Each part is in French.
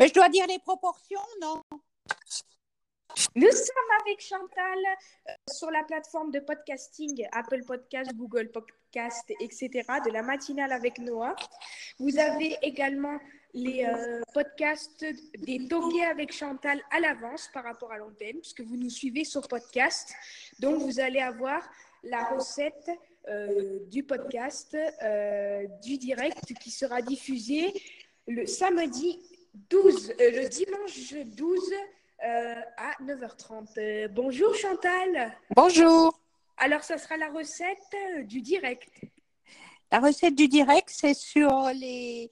Mais je dois dire les proportions, non? Nous sommes avec Chantal euh, sur la plateforme de podcasting Apple Podcast, Google Podcast, etc. de la matinale avec Noah. Vous avez également les euh, podcasts des toquets avec Chantal à l'avance par rapport à l'antenne, puisque vous nous suivez sur podcast. Donc, vous allez avoir la recette euh, du podcast, du direct qui sera diffusé le samedi 12, le dimanche 12 à 9h30. bonjour Chantal. Bonjour. Alors, ça sera la recette du direct. La recette du direct, c'est sur les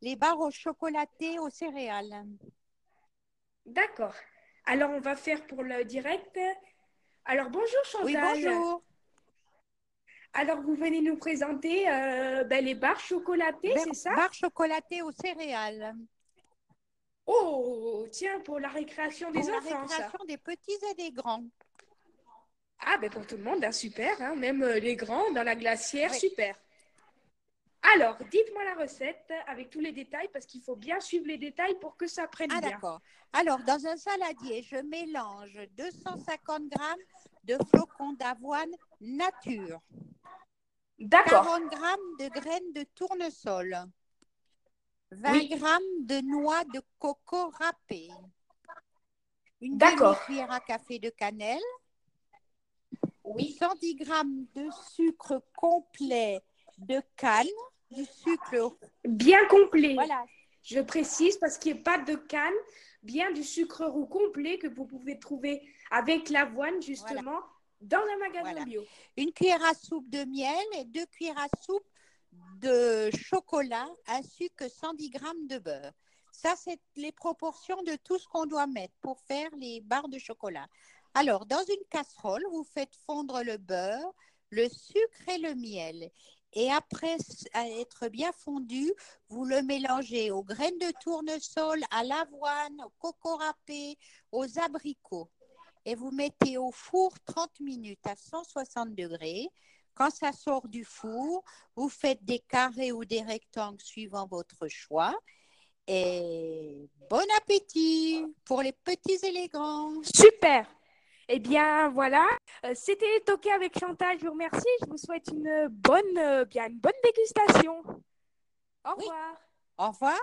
les barres au chocolaté aux céréales. D'accord. Alors, on va faire pour le direct. Alors, bonjour Chantal. Oui, bonjour. Alors, vous venez nous présenter euh, ben, les barres chocolatées, c'est ça? Barres chocolatées aux céréales. Oh, tiens, pour la récréation des pour enfants. La récréation des petits et des grands. Ah, ben pour tout le monde, hein, super. Hein, même euh, les grands dans la glacière, super. Alors, dites-moi la recette avec tous les détails parce qu'il faut bien suivre les détails pour que ça prenne ah, bien. d'accord. Alors, dans un saladier, je mélange 250 g de flocons d'avoine nature. D'accord. 40 g de graines de tournesol. 20 g de noix de coco râpées. Une cuillère à café de cannelle. Oui. 110 g de sucre complet de canne, du sucre. Bien complet. Voilà. Je précise parce qu'il n'y a pas de canne, bien du sucre roux complet que vous pouvez trouver avec l'avoine, justement, dans un magasin bio. Une cuillère à soupe de miel et deux cuillères à soupe de chocolat ainsi que 110 g de beurre. Ça, c'est les proportions de tout ce qu'on doit mettre pour faire les barres de chocolat. Alors, dans une casserole, vous faites fondre le beurre, le sucre et le miel. Et après être bien fondu, vous le mélangez aux graines de tournesol, à l'avoine, au coco râpé, aux abricots. Et vous mettez au four 30 minutes à 160 degrés. Quand ça sort du four, vous faites des carrés ou des rectangles suivant votre choix. Et bon appétit pour les petits et les grands. Super eh bien, voilà. Euh, c'était Toqué avec Chantal. Je vous remercie. Je vous souhaite une bonne, euh, bien, une bonne dégustation. Au revoir. Au revoir.